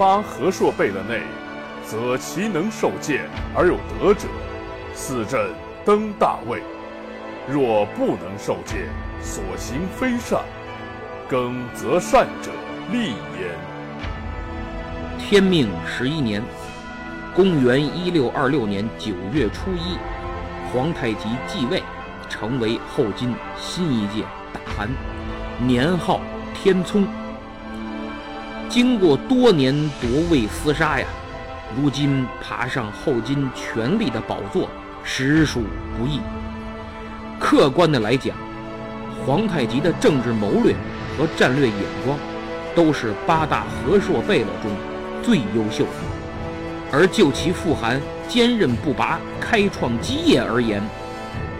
八和硕贝勒内，则其能受谏而有德者，四朕登大位；若不能受谏，所行非善，更则善者立焉。天命十一年，公元一六二六年九月初一，皇太极继位，成为后金新一届大汗，年号天聪。经过多年夺位厮杀呀，如今爬上后金权力的宝座，实属不易。客观的来讲，皇太极的政治谋略和战略眼光，都是八大和硕贝勒中最优秀的。而就其父汗坚韧不拔、开创基业而言，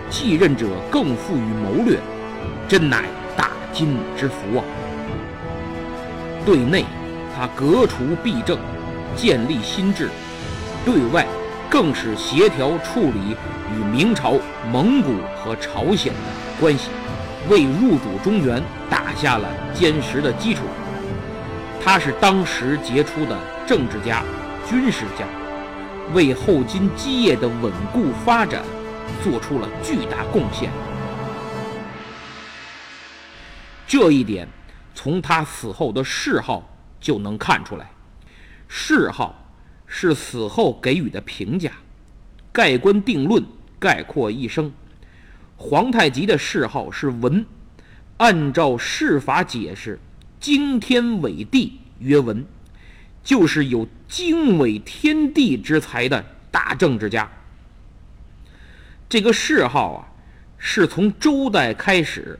继任者更富于谋略，真乃大金之福啊！对内。他革除弊政，建立新制；对外，更是协调处理与明朝、蒙古和朝鲜的关系，为入主中原打下了坚实的基础。他是当时杰出的政治家、军事家，为后金基业的稳固发展做出了巨大贡献。这一点，从他死后的谥号。就能看出来，谥号是死后给予的评价，盖棺定论，概括一生。皇太极的谥号是文，按照谥法解释，惊天伟地曰文，就是有经纬天地之才的大政治家。这个谥号啊，是从周代开始，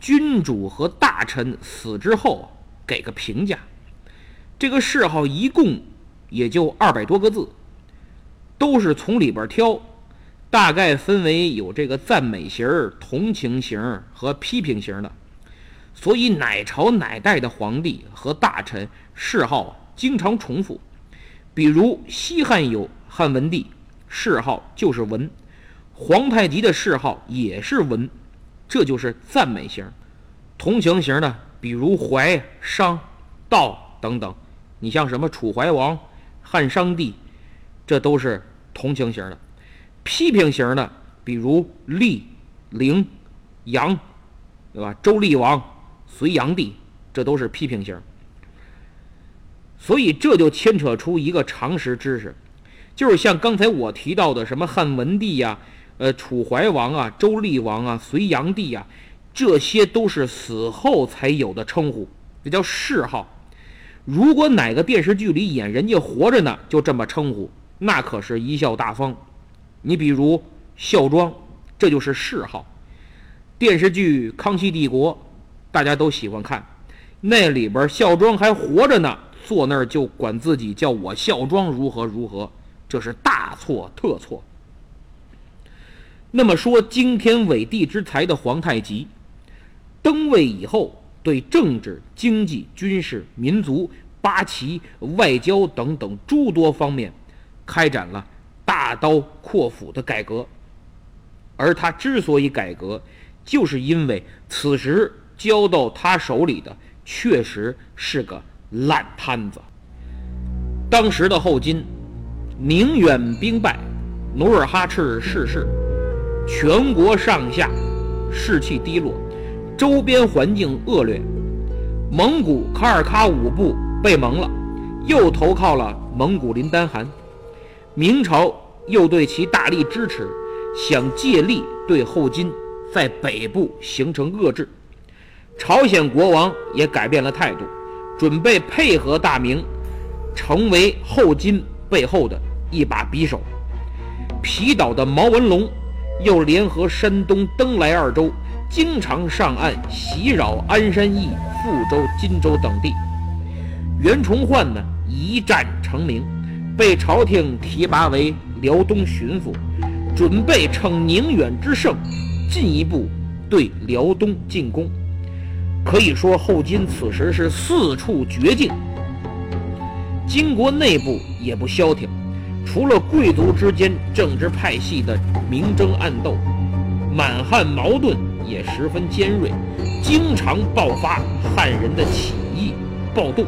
君主和大臣死之后给个评价。这个谥号一共也就二百多个字，都是从里边挑，大概分为有这个赞美型、同情型和批评型的。所以哪朝哪代的皇帝和大臣谥号经常重复，比如西汉有汉文帝，谥号就是文；皇太极的谥号也是文，这就是赞美型。同情型的，比如怀、商、道等等。你像什么楚怀王、汉商帝，这都是同情型的；批评型的，比如厉、陵、杨，对吧？周厉王、隋炀帝，这都是批评型。所以这就牵扯出一个常识知识，就是像刚才我提到的什么汉文帝呀、呃楚怀王啊、周厉王啊、隋炀帝呀，这些都是死后才有的称呼，这叫谥号。如果哪个电视剧里演人家活着呢，就这么称呼，那可是贻笑大方。你比如孝庄，这就是谥号。电视剧《康熙帝国》，大家都喜欢看，那里边孝庄还活着呢，坐那儿就管自己叫我孝庄如何如何，这是大错特错。那么说惊天伟地之才的皇太极登位以后。对政治、经济、军事、民族、八旗、外交等等诸多方面，开展了大刀阔斧的改革。而他之所以改革，就是因为此时交到他手里的确实是个烂摊子。当时的后金，宁远兵败，努尔哈赤逝世，全国上下士气低落，周边环境恶劣。蒙古卡尔喀五部被蒙了，又投靠了蒙古林丹汗。明朝又对其大力支持，想借力对后金在北部形成遏制。朝鲜国王也改变了态度，准备配合大明，成为后金背后的一把匕首。皮岛的毛文龙又联合山东登莱二州，经常上岸袭扰鞍山驿。富州、荆州等地，袁崇焕呢一战成名，被朝廷提拔为辽东巡抚，准备乘宁远之胜，进一步对辽东进攻。可以说，后金此时是四处绝境，金国内部也不消停，除了贵族之间政治派系的明争暗斗，满汉矛盾也十分尖锐。经常爆发汉人的起义暴动。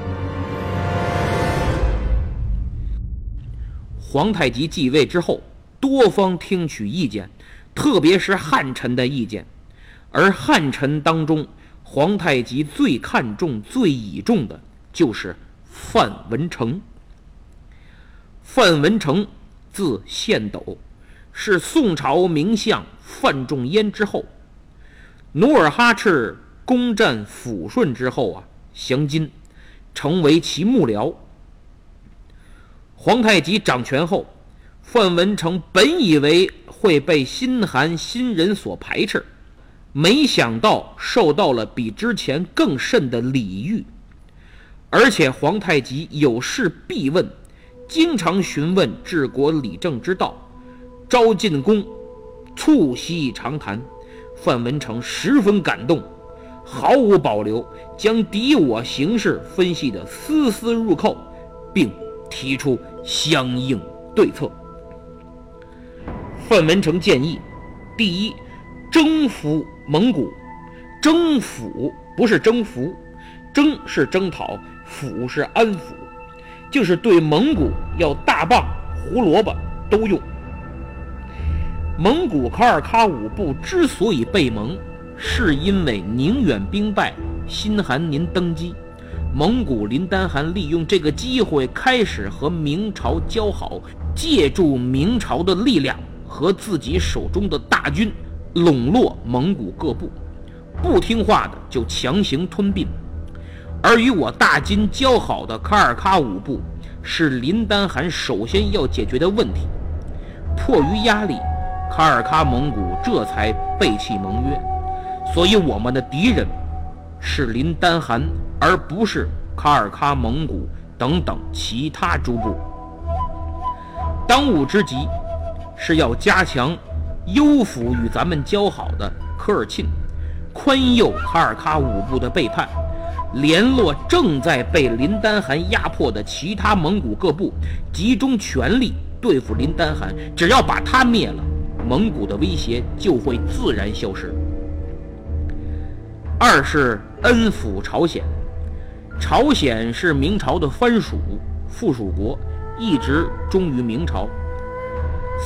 皇太极继位之后，多方听取意见，特别是汉臣的意见。而汉臣当中，皇太极最看重、最倚重的就是范文成。范文成，字献斗，是宋朝名相范仲淹之后。努尔哈赤。攻占抚顺之后啊，降金，成为其幕僚。皇太极掌权后，范文成本以为会被新寒新人所排斥，没想到受到了比之前更甚的礼遇，而且皇太极有事必问，经常询问治国理政之道，招进宫，促膝长谈，范文成十分感动。毫无保留将敌我形势分析得丝丝入扣，并提出相应对策。范文成建议：第一，征服蒙古。征服不是征服，征是征讨，抚是安抚，就是对蒙古要大棒、胡萝卜都用。蒙古卡尔喀五部之所以被蒙。是因为宁远兵败，新汗您登基，蒙古林丹汗利用这个机会开始和明朝交好，借助明朝的力量和自己手中的大军笼络蒙古各部，不听话的就强行吞并。而与我大金交好的卡尔喀五部，是林丹汗首先要解决的问题。迫于压力，卡尔喀蒙古这才背弃盟约。所以，我们的敌人是林丹汗，而不是卡尔喀蒙古等等其他诸部。当务之急是要加强优抚与咱们交好的科尔沁，宽宥卡尔喀五部的背叛，联络正在被林丹汗压迫的其他蒙古各部，集中全力对付林丹汗。只要把他灭了，蒙古的威胁就会自然消失。二是恩抚朝鲜，朝鲜是明朝的藩属附属国，一直忠于明朝。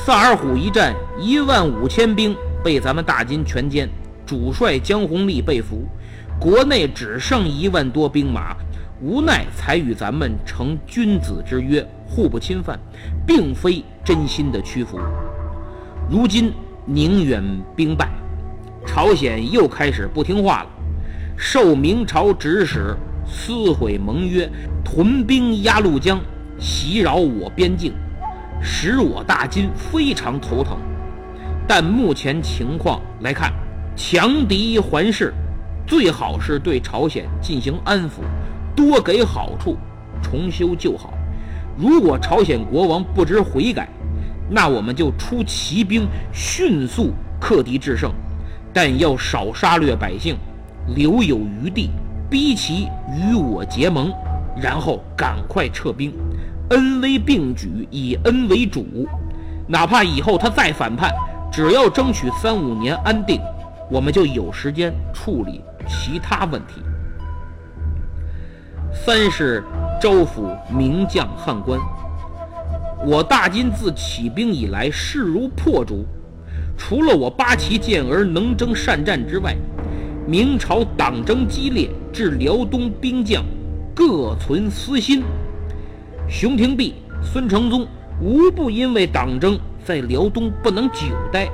萨尔浒一战，一万五千兵被咱们大金全歼，主帅江弘立被俘，国内只剩一万多兵马，无奈才与咱们成君子之约，互不侵犯，并非真心的屈服。如今宁远兵败，朝鲜又开始不听话了。受明朝指使，撕毁盟约，屯兵鸭绿江，袭扰我边境，使我大金非常头疼。但目前情况来看，强敌环视，最好是对朝鲜进行安抚，多给好处，重修旧好。如果朝鲜国王不知悔改，那我们就出骑兵，迅速克敌制胜，但要少杀掠百姓。留有余地，逼其与我结盟，然后赶快撤兵，恩威并举，以恩为主。哪怕以后他再反叛，只要争取三五年安定，我们就有时间处理其他问题。三是招抚名将汉官，我大金自起兵以来势如破竹，除了我八旗健儿能征善战之外，明朝党争激烈，致辽东兵将各存私心。熊廷弼、孙承宗无不因为党争在辽东不能久待，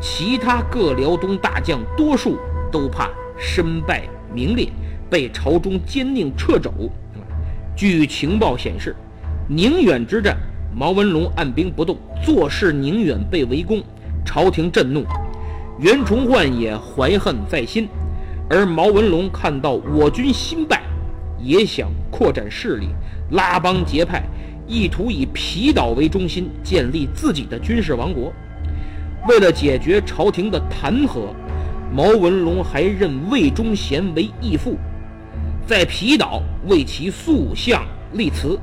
其他各辽东大将多数都怕身败名裂，被朝中奸佞掣肘。据情报显示。宁远之战，毛文龙按兵不动，坐视宁远被围攻，朝廷震怒，袁崇焕也怀恨在心。而毛文龙看到我军新败，也想扩展势力，拉帮结派，意图以皮岛为中心建立自己的军事王国。为了解决朝廷的弹劾，毛文龙还任魏忠贤为义父，在皮岛为其塑像立祠。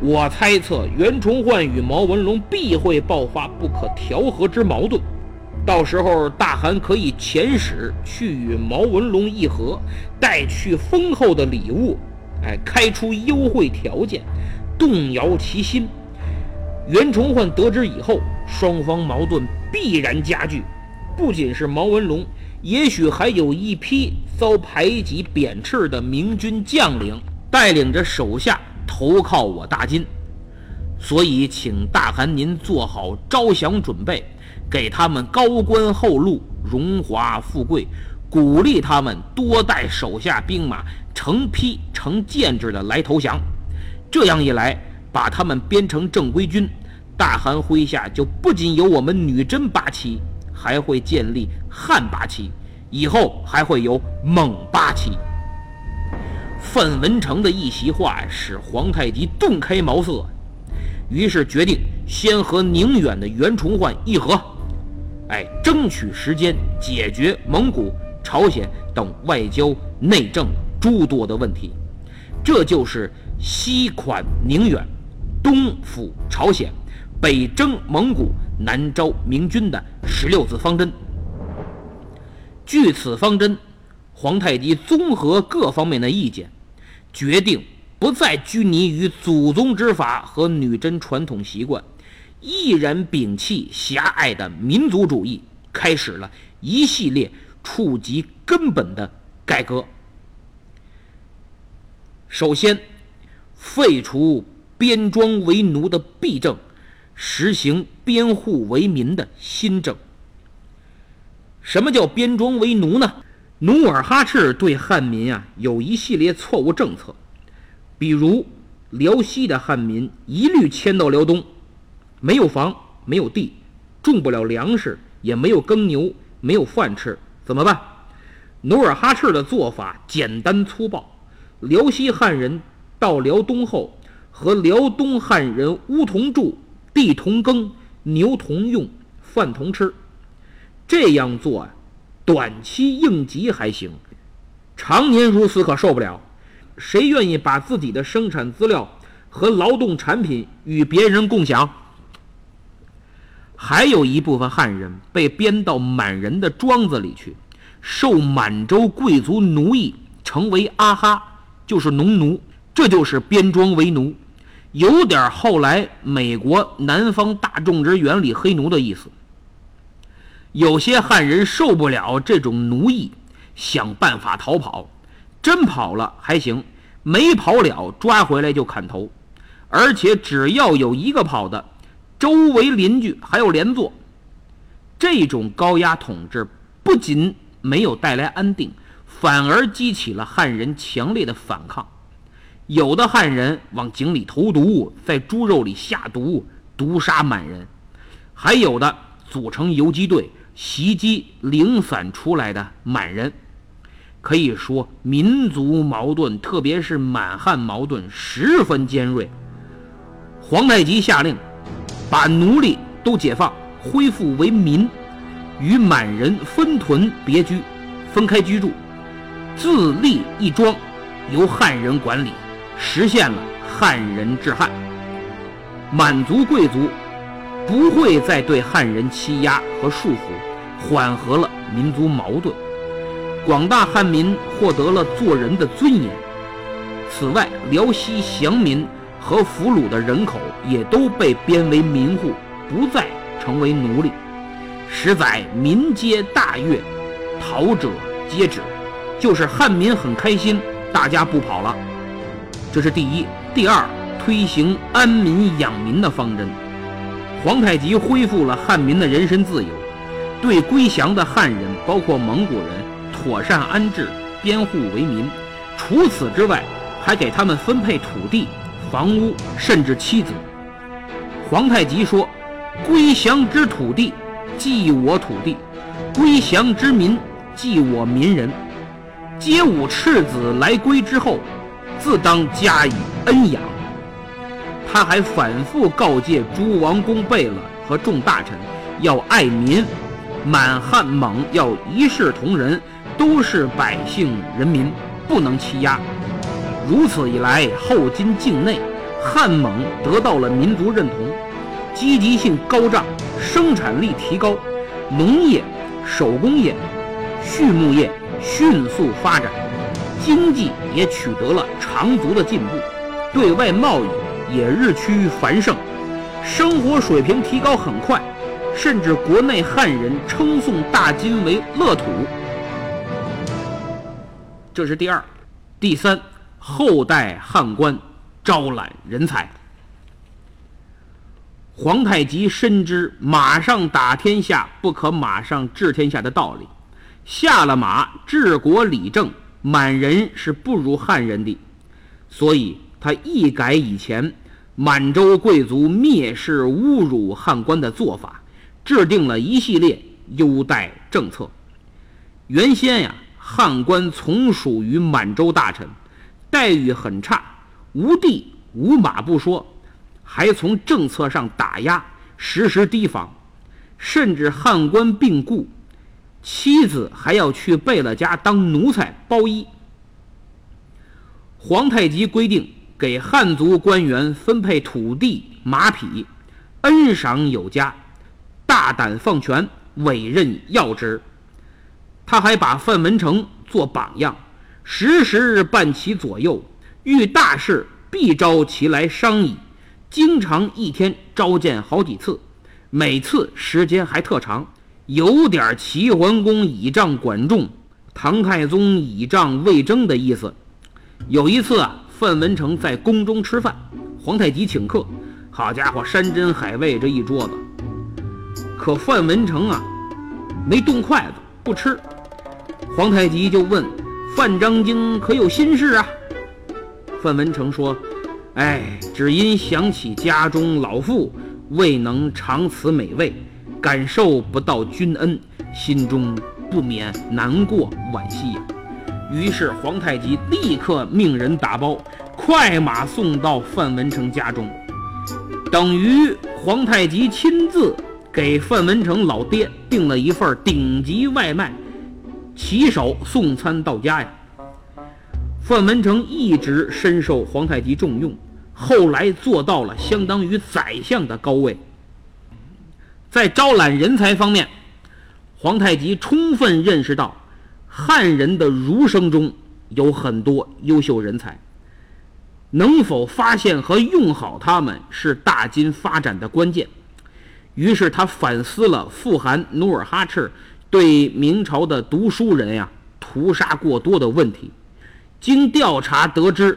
我猜测袁崇焕与毛文龙必会爆发不可调和之矛盾，到时候大汗可以遣使去与毛文龙议和，带去丰厚的礼物，哎，开出优惠条件，动摇其心。袁崇焕得知以后，双方矛盾必然加剧。不仅是毛文龙，也许还有一批遭排挤贬斥的明军将领，带领着手下。投靠我大金，所以请大汗您做好招降准备，给他们高官厚禄、荣华富贵，鼓励他们多带手下兵马，成批成建制的来投降。这样一来，把他们编成正规军，大汗麾下就不仅有我们女真八旗，还会建立汉八旗，以后还会有蒙八旗。范文成的一席话使皇太极顿开茅塞，于是决定先和宁远的袁崇焕议和，哎，争取时间解决蒙古、朝鲜等外交、内政诸多的问题。这就是西款宁远，东抚朝鲜，北征蒙古，南招明军的十六字方针。据此方针。皇太极综合各方面的意见，决定不再拘泥于祖宗之法和女真传统习惯，毅然摒弃狭隘的民族主义，开始了一系列触及根本的改革。首先，废除边庄为奴的弊政，实行边户为民的新政。什么叫边庄为奴呢？努尔哈赤对汉民啊有一系列错误政策，比如辽西的汉民一律迁到辽东，没有房，没有地，种不了粮食，也没有耕牛，没有饭吃，怎么办？努尔哈赤的做法简单粗暴，辽西汉人到辽东后，和辽东汉人屋同住，地同耕，牛同用，饭同吃，这样做啊。短期应急还行，常年如此可受不了。谁愿意把自己的生产资料和劳动产品与别人共享？还有一部分汉人被编到满人的庄子里去，受满洲贵族奴役，成为阿哈，就是农奴。这就是编庄为奴，有点后来美国南方大种植园里黑奴的意思。有些汉人受不了这种奴役，想办法逃跑。真跑了还行，没跑了抓回来就砍头。而且只要有一个跑的，周围邻居还要连坐。这种高压统治不仅没有带来安定，反而激起了汉人强烈的反抗。有的汉人往井里投毒，在猪肉里下毒，毒杀满人；还有的组成游击队。袭击零散出来的满人，可以说民族矛盾，特别是满汉矛盾十分尖锐。皇太极下令，把奴隶都解放，恢复为民，与满人分屯别居，分开居住，自立一庄，由汉人管理，实现了汉人治汉。满族贵族不会再对汉人欺压和束缚。缓和了民族矛盾，广大汉民获得了做人的尊严。此外，辽西降民和俘虏的人口也都被编为民户，不再成为奴隶。实载民皆大悦，逃者皆止，就是汉民很开心，大家不跑了。这是第一。第二，推行安民养民的方针。皇太极恢复了汉民的人身自由，对归降的汉人，包括蒙古人，妥善安置，编户为民。除此之外，还给他们分配土地、房屋，甚至妻子。皇太极说：“归降之土地，即我土地；归降之民，即我民人。皆吾赤子来归之后。”自当加以恩养。他还反复告诫诸王公贝勒和众大臣要爱民，满汉蒙要一视同仁，都是百姓人民，不能欺压。如此一来，后金境内汉蒙得到了民族认同，积极性高涨，生产力提高，农业、手工业、畜牧业迅速发展。经济也取得了长足的进步，对外贸易也日趋繁盛，生活水平提高很快，甚至国内汉人称颂大金为乐土。这是第二，第三，后代汉官招揽人才。皇太极深知马上打天下不可马上治天下的道理，下了马治国理政。满人是不如汉人的，所以他一改以前满洲贵族蔑视侮辱汉官的做法，制定了一系列优待政策。原先呀，汉官从属于满洲大臣，待遇很差，无地无马不说，还从政策上打压，时时提防，甚至汉官病故。妻子还要去贝勒家当奴才包衣。皇太极规定给汉族官员分配土地、马匹，恩赏有加，大胆放权，委任要职。他还把范文成做榜样，时时伴其左右，遇大事必召其来商议，经常一天召见好几次，每次时间还特长。有点齐桓公倚仗管仲，唐太宗倚仗魏征的意思。有一次啊，范文成在宫中吃饭，皇太极请客，好家伙，山珍海味这一桌子。可范文成啊，没动筷子，不吃。皇太极就问范章京可有心事啊？范文成说：“哎，只因想起家中老父，未能尝此美味。”感受不到君恩，心中不免难过惋惜呀。于是皇太极立刻命人打包，快马送到范文成家中，等于皇太极亲自给范文成老爹订了一份顶级外卖，骑手送餐到家呀。范文成一直深受皇太极重用，后来做到了相当于宰相的高位。在招揽人才方面，皇太极充分认识到汉人的儒生中有很多优秀人才，能否发现和用好他们是大金发展的关键。于是他反思了富汗努尔哈赤对明朝的读书人呀屠杀过多的问题。经调查得知，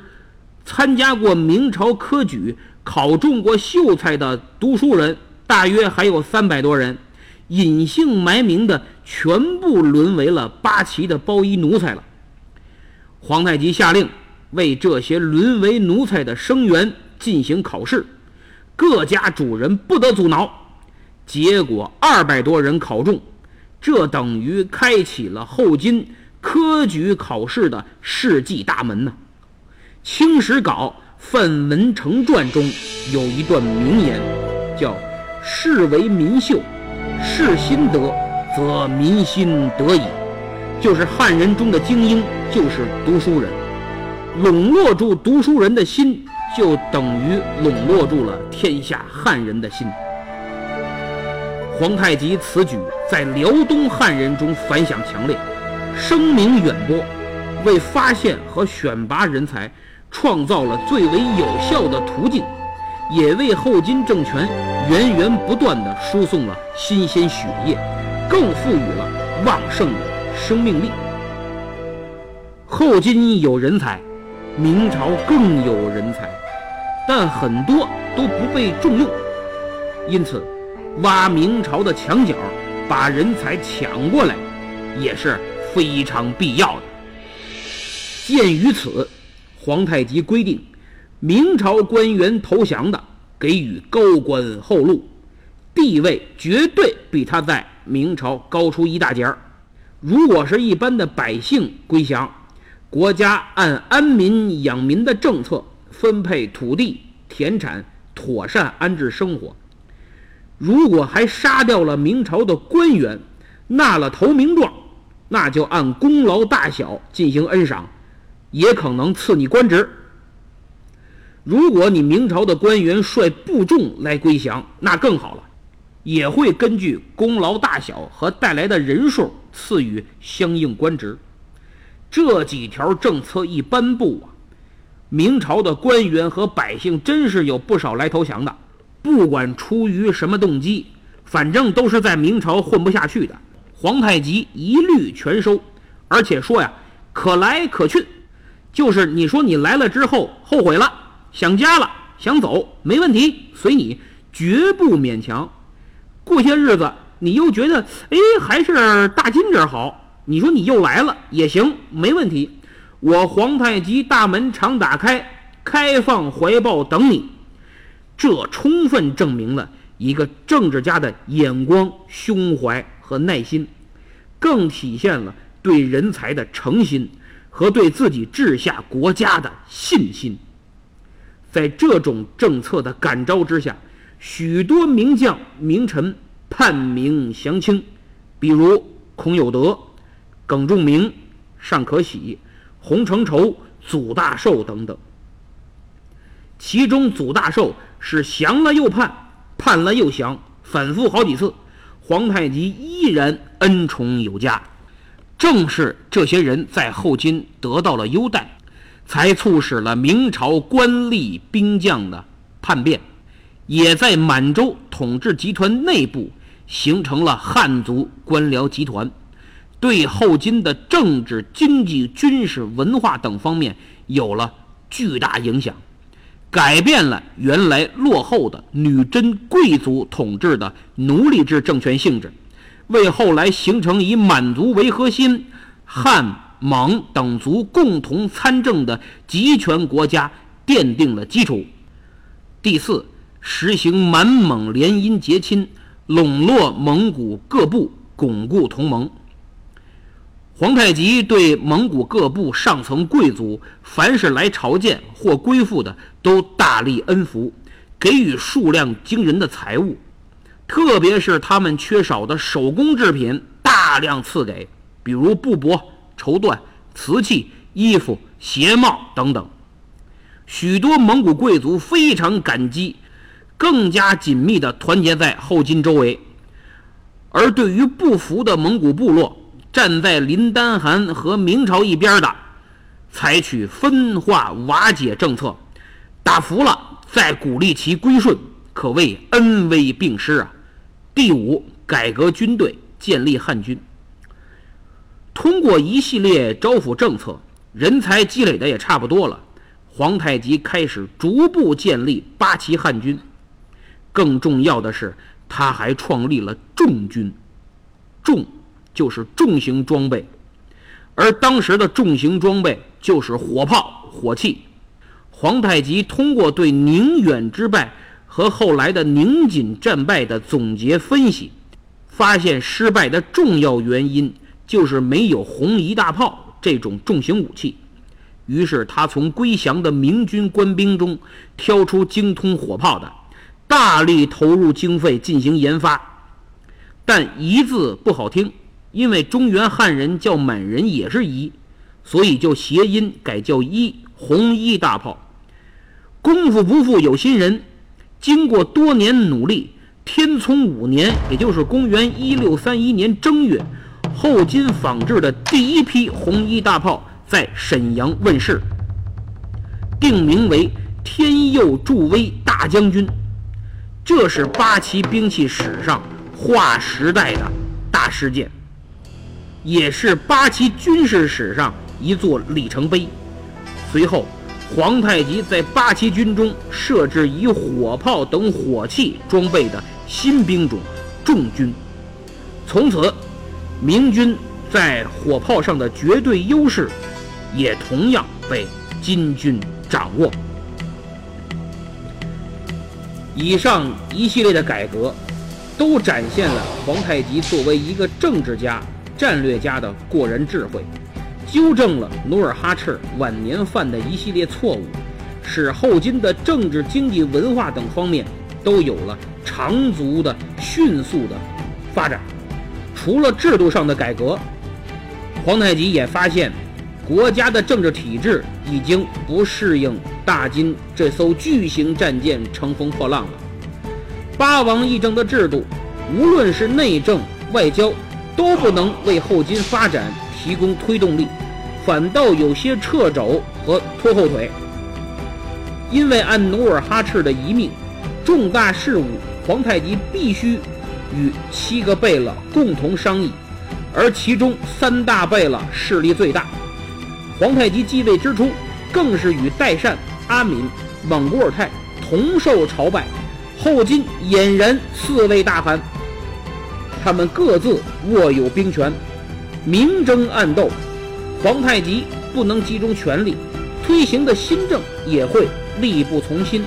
参加过明朝科举、考中过秀才的读书人。大约还有三百多人，隐姓埋名的全部沦为了八旗的包衣奴才了。皇太极下令为这些沦为奴才的生员进行考试，各家主人不得阻挠。结果二百多人考中，这等于开启了后金科举考试的世纪大门呢。《清史稿·范文成传》中有一段名言，叫。士为民秀，士心得，则民心得矣。就是汉人中的精英，就是读书人。笼络住读书人的心，就等于笼络住了天下汉人的心。皇太极此举在辽东汉人中反响强烈，声名远播，为发现和选拔人才创造了最为有效的途径，也为后金政权源源不断地输送了新鲜血液，更赋予了旺盛的生命力。后金有人才，明朝更有人才，但很多都不被重用，因此挖明朝的墙角，把人才抢过来，也是非常必要的。鉴于此，皇太极规定，明朝官员投降的，给予高官厚禄，地位绝对比他在明朝高出一大截儿。如果是一般的百姓归降，国家按安民养民的政策分配土地、田产，妥善安置生活。如果还杀掉了明朝的官员，纳了投名状，那就按功劳大小进行恩赏，也可能赐你官职。如果你明朝的官员率部众来归降，那更好了，也会根据功劳大小和带来的人数赐予相应官职。这几条政策一颁布啊，明朝的官员和百姓真是有不少来投降的。不管出于什么动机，反正都是在明朝混不下去的。皇太极一律全收，而且说呀，可来可去，就是你说你来了之后后悔了，想家了，想走，没问题，随你，绝不勉强。过些日子你又觉得，哎，还是大金这儿好。你说你又来了也行，没问题。我皇太极大门常打开，开放怀抱等你。这充分证明了一个政治家的眼光、胸怀和耐心，更体现了对人才的诚心和对自己治下国家的信心。在这种政策的感召之下，许多名将名臣叛明降清，比如孔有德。耿仲明、尚可喜、洪承畴、祖大寿等等。其中，祖大寿是降了又叛，叛了又降，反复好几次，皇太极依然恩宠有加。正是这些人在后金得到了优待，才促使了明朝官吏兵将的叛变，也在满洲统治集团内部形成了汉族官僚集团。对后金的政治、经济、军事、文化等方面有了巨大影响，改变了原来落后的女真贵族统治的奴隶制政权性质，为后来形成以满族为核心、汉、蒙等族共同参政的集权国家奠定了基础。第四，实行满蒙联姻结亲，笼络蒙古各部，巩固同盟。皇太极对蒙古各部上层贵族，凡是来朝见或归附的，都大力恩福，给予数量惊人的财物，特别是他们缺少的手工制品，大量赐给，比如布帛、绸缎、瓷器、衣服、鞋帽等等。许多蒙古贵族非常感激，更加紧密地团结在后金周围。而对于不服的蒙古部落，站在林丹汗和明朝一边的，采取分化瓦解政策，打服了再鼓励其归顺，可谓恩威并施啊。第五，改革军队，建立汉军。通过一系列招抚政策，人才积累的也差不多了，皇太极开始逐步建立八旗汉军。更重要的是，他还创立了重军，重。就是重型装备，而当时的重型装备就是火炮、火器。皇太极通过对宁远之败和后来的宁锦战败的总结分析，发现失败的重要原因就是没有红夷大炮这种重型武器。于是他从归降的明军官兵中挑出精通火炮的，大力投入经费进行研发。但“夷”字不好听。因为中原汉人叫满人也是一，所以就谐音改叫一红衣大炮。功夫不负有心人，经过多年努力，天聪五年，也就是公元一六三一年正月，后金仿制的第一批红衣大炮在沈阳问世。定名为天佑助威大将军。这是八旗兵器史上划时代的大事件，也是八旗军事史上一座里程碑。随后，皇太极在八旗军中设置以火炮等火器装备的新兵种——重军。从此，明军在火炮上的绝对优势，也同样被金军掌握。以上一系列的改革，都展现了皇太极作为一个政治家、战略家的过人智慧，纠正了努尔哈赤晚年犯的一系列错误，使后金的政治、经济、文化等方面都有了长足的、迅速的发展。除了制度上的改革，皇太极也发现，国家的政治体制已经不适应。大金这艘巨型战舰乘风破浪了。八王议政的制度，无论是内政外交，都不能为后金发展提供推动力，反倒有些掣肘和拖后腿。因为按努尔哈赤的遗命，重大事务皇太极必须与七个贝勒共同商议，而其中三大贝勒势力最大。皇太极继位之初，更是与代善。阿敏、莽古尔泰同受朝拜，后金俨然四位大汗，他们各自握有兵权，明争暗斗。皇太极不能集中权力，推行的新政也会力不从心。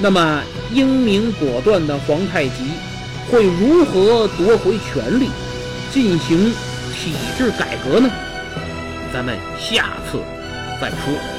那么，英明果断的皇太极会如何夺回权力，进行体制改革呢？咱们下次再说。